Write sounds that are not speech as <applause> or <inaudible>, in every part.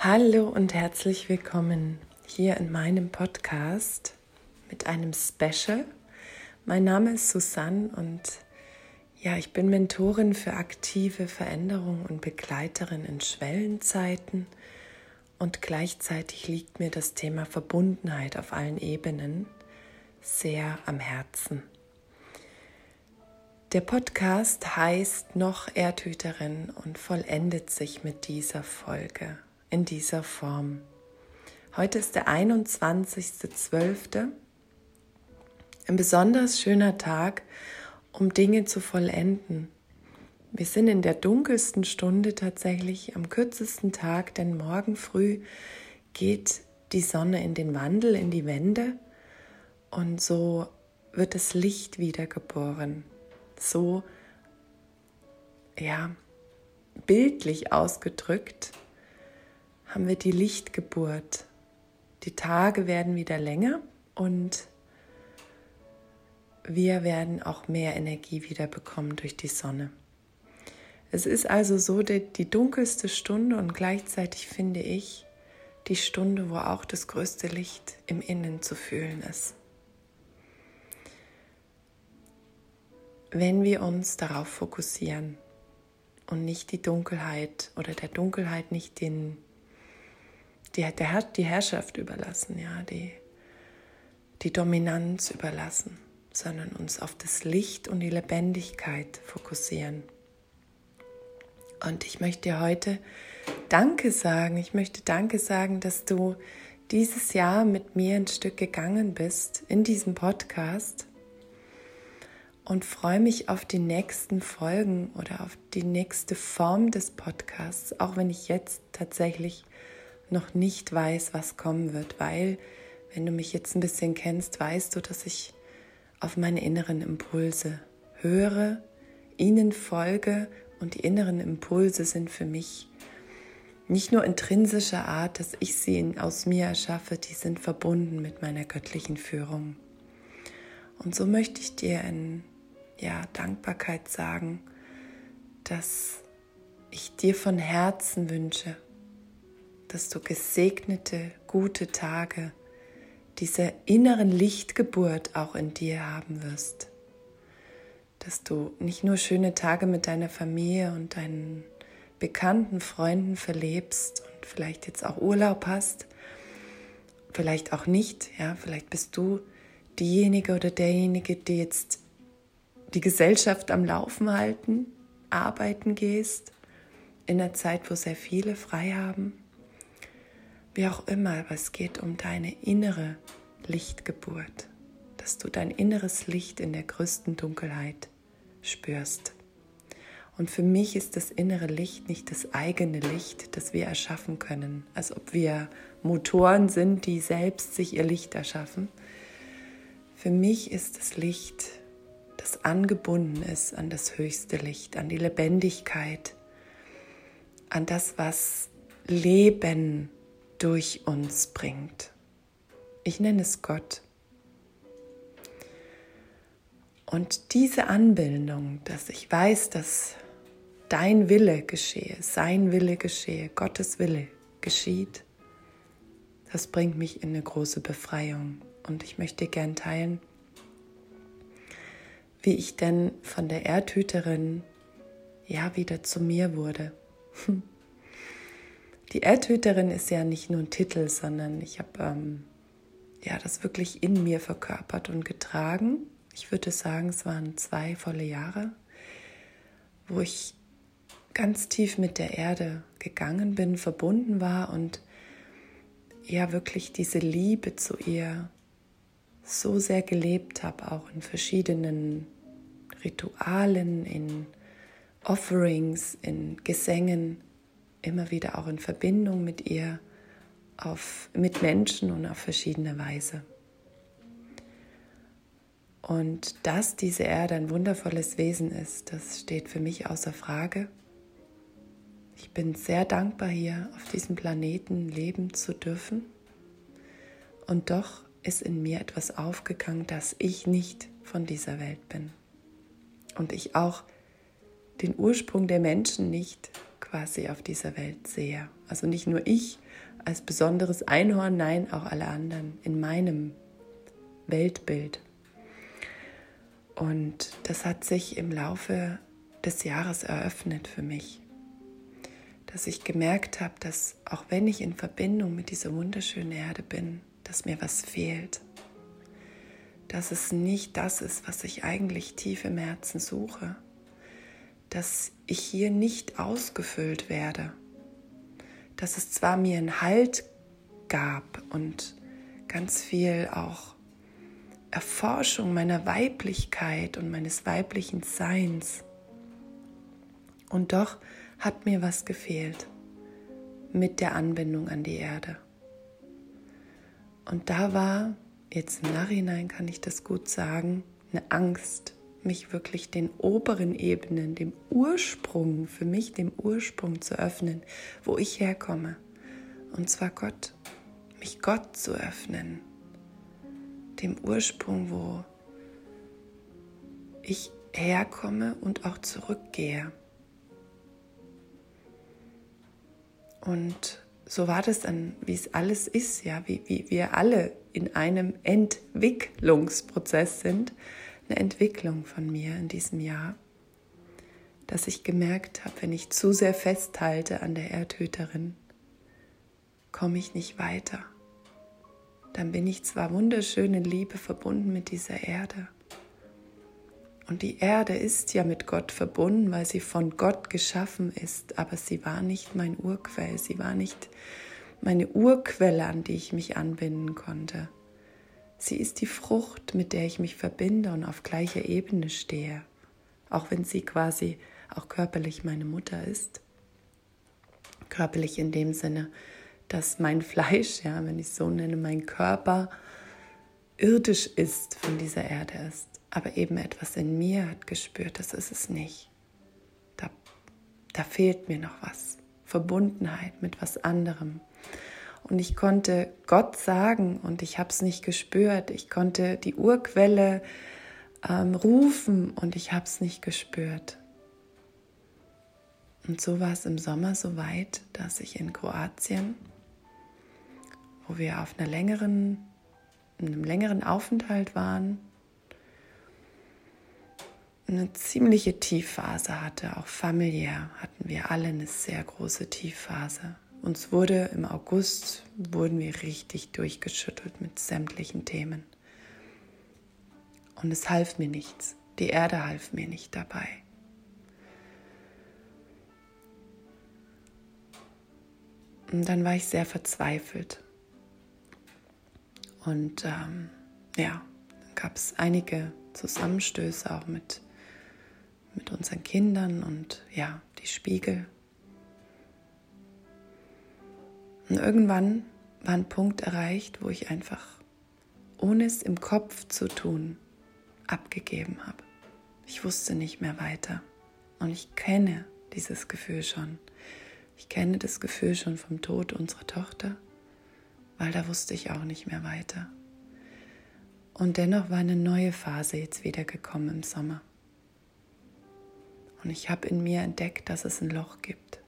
Hallo und herzlich willkommen hier in meinem Podcast mit einem Special. Mein Name ist Susanne und ja, ich bin Mentorin für aktive Veränderung und Begleiterin in Schwellenzeiten und gleichzeitig liegt mir das Thema Verbundenheit auf allen Ebenen sehr am Herzen. Der Podcast heißt noch Erdhüterin und vollendet sich mit dieser Folge in dieser Form. Heute ist der 21.12. Ein besonders schöner Tag, um Dinge zu vollenden. Wir sind in der dunkelsten Stunde tatsächlich am kürzesten Tag, denn morgen früh geht die Sonne in den Wandel, in die Wände und so wird das Licht wiedergeboren. So, ja, bildlich ausgedrückt haben wir die Lichtgeburt. Die Tage werden wieder länger und wir werden auch mehr Energie wieder bekommen durch die Sonne. Es ist also so die, die dunkelste Stunde und gleichzeitig finde ich die Stunde, wo auch das größte Licht im Innen zu fühlen ist. Wenn wir uns darauf fokussieren und nicht die Dunkelheit oder der Dunkelheit nicht den die, der, die Herrschaft überlassen, ja, die, die Dominanz überlassen, sondern uns auf das Licht und die Lebendigkeit fokussieren. Und ich möchte dir heute Danke sagen. Ich möchte Danke sagen, dass du dieses Jahr mit mir ein Stück gegangen bist in diesem Podcast und freue mich auf die nächsten Folgen oder auf die nächste Form des Podcasts, auch wenn ich jetzt tatsächlich noch nicht weiß, was kommen wird, weil wenn du mich jetzt ein bisschen kennst, weißt du, dass ich auf meine inneren Impulse höre, ihnen folge und die inneren Impulse sind für mich nicht nur intrinsischer Art, dass ich sie aus mir erschaffe, die sind verbunden mit meiner göttlichen Führung. Und so möchte ich dir in ja, Dankbarkeit sagen, dass ich dir von Herzen wünsche, dass du gesegnete, gute Tage, diese inneren Lichtgeburt auch in dir haben wirst. Dass du nicht nur schöne Tage mit deiner Familie und deinen bekannten Freunden verlebst und vielleicht jetzt auch Urlaub hast, vielleicht auch nicht, ja, vielleicht bist du diejenige oder derjenige, die jetzt die Gesellschaft am Laufen halten, arbeiten gehst, in einer Zeit, wo sehr viele frei haben wie auch immer, aber es geht um deine innere Lichtgeburt, dass du dein inneres Licht in der größten Dunkelheit spürst. Und für mich ist das innere Licht nicht das eigene Licht, das wir erschaffen können, als ob wir Motoren sind, die selbst sich ihr Licht erschaffen. Für mich ist das Licht, das angebunden ist an das höchste Licht, an die Lebendigkeit, an das, was Leben durch uns bringt. Ich nenne es Gott. Und diese Anbindung, dass ich weiß, dass dein Wille geschehe, sein Wille geschehe, Gottes Wille geschieht, das bringt mich in eine große Befreiung. Und ich möchte gern teilen, wie ich denn von der Erdhüterin ja wieder zu mir wurde. <laughs> Die Erdhüterin ist ja nicht nur ein Titel, sondern ich habe ähm, ja das wirklich in mir verkörpert und getragen. Ich würde sagen, es waren zwei volle Jahre, wo ich ganz tief mit der Erde gegangen bin, verbunden war und ja wirklich diese Liebe zu ihr so sehr gelebt habe, auch in verschiedenen Ritualen, in Offerings, in Gesängen immer wieder auch in Verbindung mit ihr, auf, mit Menschen und auf verschiedene Weise. Und dass diese Erde ein wundervolles Wesen ist, das steht für mich außer Frage. Ich bin sehr dankbar, hier auf diesem Planeten leben zu dürfen. Und doch ist in mir etwas aufgegangen, dass ich nicht von dieser Welt bin. Und ich auch den Ursprung der Menschen nicht quasi auf dieser Welt sehe. Also nicht nur ich als besonderes Einhorn, nein, auch alle anderen in meinem Weltbild. Und das hat sich im Laufe des Jahres eröffnet für mich, dass ich gemerkt habe, dass auch wenn ich in Verbindung mit dieser wunderschönen Erde bin, dass mir was fehlt, dass es nicht das ist, was ich eigentlich tief im Herzen suche, dass ich hier nicht ausgefüllt werde, dass es zwar mir einen Halt gab und ganz viel auch Erforschung meiner Weiblichkeit und meines weiblichen Seins. Und doch hat mir was gefehlt mit der Anbindung an die Erde. Und da war, jetzt im Nachhinein kann ich das gut sagen, eine Angst, mich wirklich den oberen Ebenen, dem Ursprung, für mich dem Ursprung zu öffnen, wo ich herkomme. Und zwar Gott, mich Gott zu öffnen, dem Ursprung, wo ich herkomme und auch zurückgehe. Und so war das dann, wie es alles ist, ja, wie, wie wir alle in einem Entwicklungsprozess sind, eine Entwicklung von mir in diesem Jahr, dass ich gemerkt habe, wenn ich zu sehr festhalte an der Erdhüterin, komme ich nicht weiter. Dann bin ich zwar wunderschön in Liebe verbunden mit dieser Erde. Und die Erde ist ja mit Gott verbunden, weil sie von Gott geschaffen ist, aber sie war nicht mein Urquell, sie war nicht meine Urquelle, an die ich mich anbinden konnte. Sie ist die Frucht, mit der ich mich verbinde und auf gleicher Ebene stehe, auch wenn sie quasi auch körperlich meine Mutter ist. Körperlich in dem Sinne, dass mein Fleisch, ja, wenn ich so nenne, mein Körper irdisch ist, von dieser Erde ist. Aber eben etwas in mir hat gespürt, das ist es nicht. Da, da fehlt mir noch was. Verbundenheit mit was anderem. Und ich konnte Gott sagen und ich habe es nicht gespürt. Ich konnte die Urquelle ähm, rufen und ich habe es nicht gespürt. Und so war es im Sommer so weit, dass ich in Kroatien, wo wir auf einer längeren, einem längeren Aufenthalt waren, eine ziemliche Tiefphase hatte. Auch familiär hatten wir alle eine sehr große Tiefphase. Uns wurde im August, wurden wir richtig durchgeschüttelt mit sämtlichen Themen. Und es half mir nichts. Die Erde half mir nicht dabei. Und dann war ich sehr verzweifelt. Und ähm, ja, dann gab es einige Zusammenstöße auch mit, mit unseren Kindern und ja, die Spiegel Und irgendwann war ein Punkt erreicht, wo ich einfach, ohne es im Kopf zu tun, abgegeben habe. Ich wusste nicht mehr weiter. Und ich kenne dieses Gefühl schon. Ich kenne das Gefühl schon vom Tod unserer Tochter, weil da wusste ich auch nicht mehr weiter. Und dennoch war eine neue Phase jetzt wieder gekommen im Sommer. Und ich habe in mir entdeckt, dass es ein Loch gibt.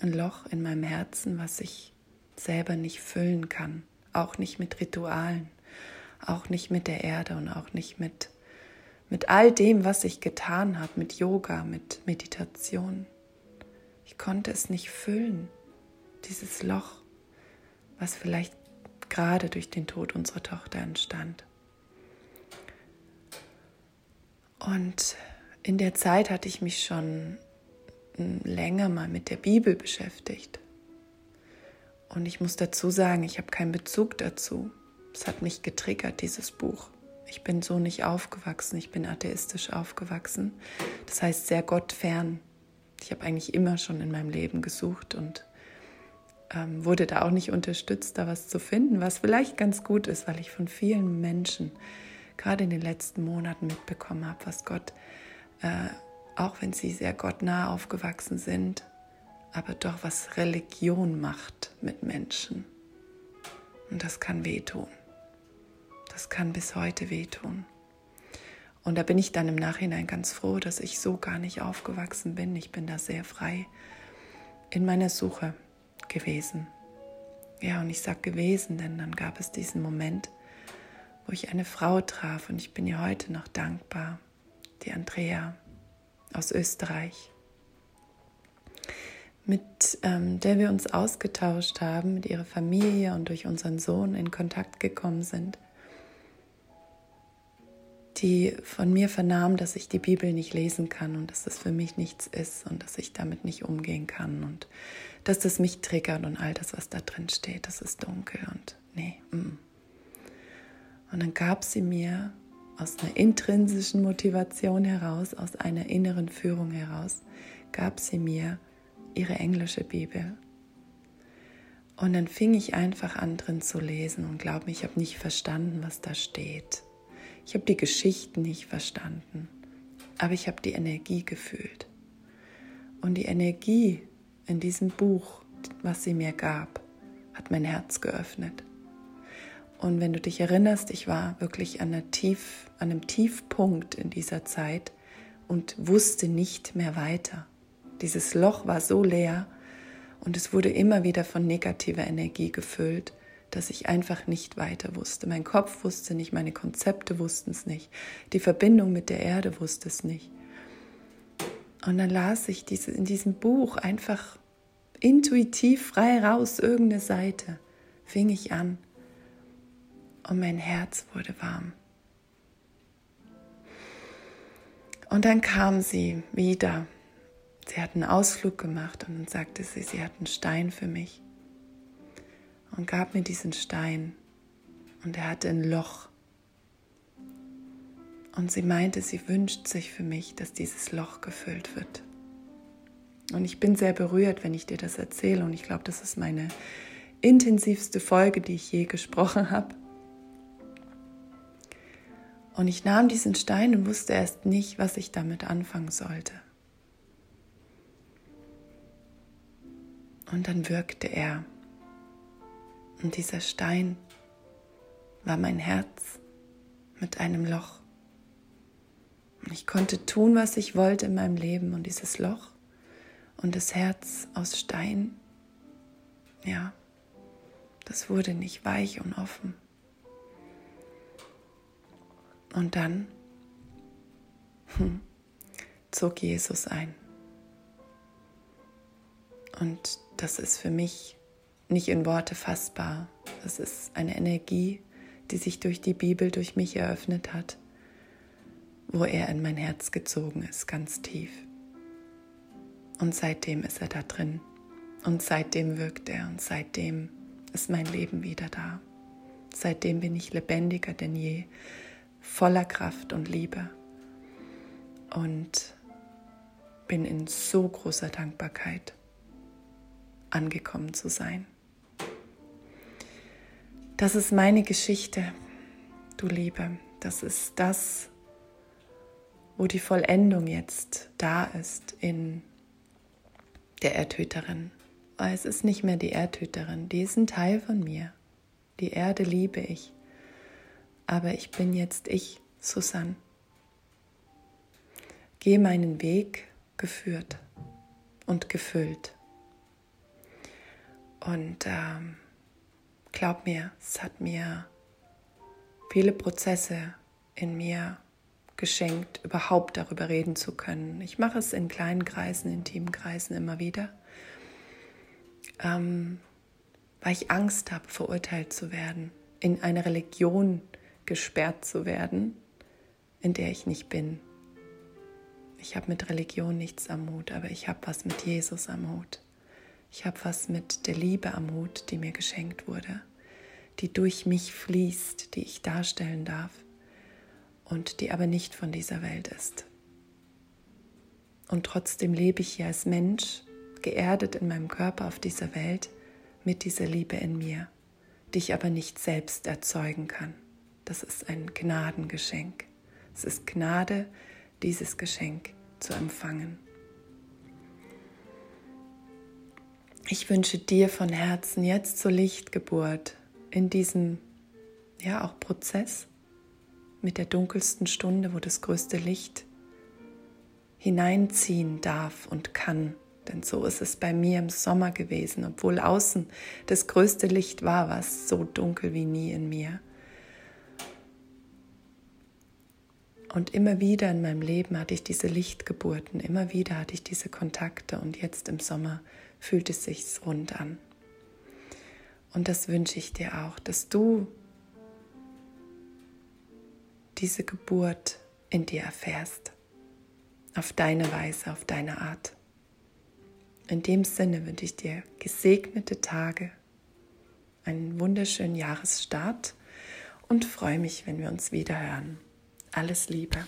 Ein Loch in meinem Herzen, was ich selber nicht füllen kann, auch nicht mit Ritualen, auch nicht mit der Erde und auch nicht mit, mit all dem, was ich getan habe, mit Yoga, mit Meditation. Ich konnte es nicht füllen, dieses Loch, was vielleicht gerade durch den Tod unserer Tochter entstand. Und in der Zeit hatte ich mich schon länger mal mit der Bibel beschäftigt. Und ich muss dazu sagen, ich habe keinen Bezug dazu. Es hat mich getriggert, dieses Buch. Ich bin so nicht aufgewachsen, ich bin atheistisch aufgewachsen. Das heißt sehr gottfern. Ich habe eigentlich immer schon in meinem Leben gesucht und ähm, wurde da auch nicht unterstützt, da was zu finden, was vielleicht ganz gut ist, weil ich von vielen Menschen gerade in den letzten Monaten mitbekommen habe, was Gott, äh, auch wenn sie sehr gottnah aufgewachsen sind, aber doch was Religion macht mit Menschen. Und das kann wehtun. Das kann bis heute wehtun. Und da bin ich dann im Nachhinein ganz froh, dass ich so gar nicht aufgewachsen bin. Ich bin da sehr frei in meiner Suche gewesen. Ja, und ich sage gewesen, denn dann gab es diesen Moment, wo ich eine Frau traf und ich bin ihr heute noch dankbar, die Andrea aus Österreich, mit ähm, der wir uns ausgetauscht haben, mit ihrer Familie und durch unseren Sohn in Kontakt gekommen sind die von mir vernahm, dass ich die Bibel nicht lesen kann und dass das für mich nichts ist und dass ich damit nicht umgehen kann und dass das mich triggert und all das, was da drin steht, das ist dunkel und nee. Mm. Und dann gab sie mir aus einer intrinsischen Motivation heraus, aus einer inneren Führung heraus, gab sie mir ihre englische Bibel. Und dann fing ich einfach an drin zu lesen und glaub ich habe nicht verstanden, was da steht. Ich habe die Geschichten nicht verstanden, aber ich habe die Energie gefühlt. Und die Energie in diesem Buch, was sie mir gab, hat mein Herz geöffnet. Und wenn du dich erinnerst, ich war wirklich an, Tief, an einem Tiefpunkt in dieser Zeit und wusste nicht mehr weiter. Dieses Loch war so leer und es wurde immer wieder von negativer Energie gefüllt dass ich einfach nicht weiter wusste. Mein Kopf wusste nicht, meine Konzepte wussten es nicht, die Verbindung mit der Erde wusste es nicht. Und dann las ich in diesem Buch einfach intuitiv frei raus, irgendeine Seite, fing ich an und mein Herz wurde warm. Und dann kam sie wieder. Sie hat einen Ausflug gemacht und dann sagte sie, sie hat einen Stein für mich und gab mir diesen Stein und er hatte ein Loch. Und sie meinte, sie wünscht sich für mich, dass dieses Loch gefüllt wird. Und ich bin sehr berührt, wenn ich dir das erzähle und ich glaube, das ist meine intensivste Folge, die ich je gesprochen habe. Und ich nahm diesen Stein und wusste erst nicht, was ich damit anfangen sollte. Und dann wirkte er. Und dieser Stein war mein Herz mit einem Loch. Und ich konnte tun, was ich wollte in meinem Leben. Und dieses Loch und das Herz aus Stein, ja, das wurde nicht weich und offen. Und dann hm, zog Jesus ein. Und das ist für mich nicht in Worte fassbar. Das ist eine Energie, die sich durch die Bibel, durch mich eröffnet hat, wo er in mein Herz gezogen ist, ganz tief. Und seitdem ist er da drin. Und seitdem wirkt er und seitdem ist mein Leben wieder da. Seitdem bin ich lebendiger denn je, voller Kraft und Liebe. Und bin in so großer Dankbarkeit angekommen zu sein. Das ist meine Geschichte, du Liebe. Das ist das, wo die Vollendung jetzt da ist in der Erdhüterin. Es ist nicht mehr die Erdhüterin, die ist ein Teil von mir. Die Erde liebe ich. Aber ich bin jetzt ich, Susanne. Gehe meinen Weg geführt und gefüllt. Und ähm, glaub mir, es hat mir viele Prozesse in mir geschenkt, überhaupt darüber reden zu können. Ich mache es in kleinen Kreisen, intimen Kreisen immer wieder, ähm, weil ich Angst habe, verurteilt zu werden, in eine Religion gesperrt zu werden, in der ich nicht bin. Ich habe mit Religion nichts am Hut, aber ich habe was mit Jesus am Hut. Ich habe was mit der Liebe am Hut, die mir geschenkt wurde, die durch mich fließt, die ich darstellen darf und die aber nicht von dieser Welt ist. Und trotzdem lebe ich hier als Mensch, geerdet in meinem Körper auf dieser Welt, mit dieser Liebe in mir, die ich aber nicht selbst erzeugen kann. Das ist ein Gnadengeschenk. Es ist Gnade, dieses Geschenk zu empfangen. Ich wünsche dir von Herzen jetzt zur Lichtgeburt in diesem ja auch Prozess mit der dunkelsten Stunde, wo das größte Licht hineinziehen darf und kann Denn so ist es bei mir im Sommer gewesen, obwohl außen das größte Licht war, war es so dunkel wie nie in mir. Und immer wieder in meinem Leben hatte ich diese Lichtgeburten, immer wieder hatte ich diese Kontakte und jetzt im Sommer fühlt es sich rund an. Und das wünsche ich dir auch, dass du diese Geburt in dir erfährst. Auf deine Weise, auf deine Art. In dem Sinne wünsche ich dir gesegnete Tage, einen wunderschönen Jahresstart und freue mich, wenn wir uns wieder hören. Alles Liebe.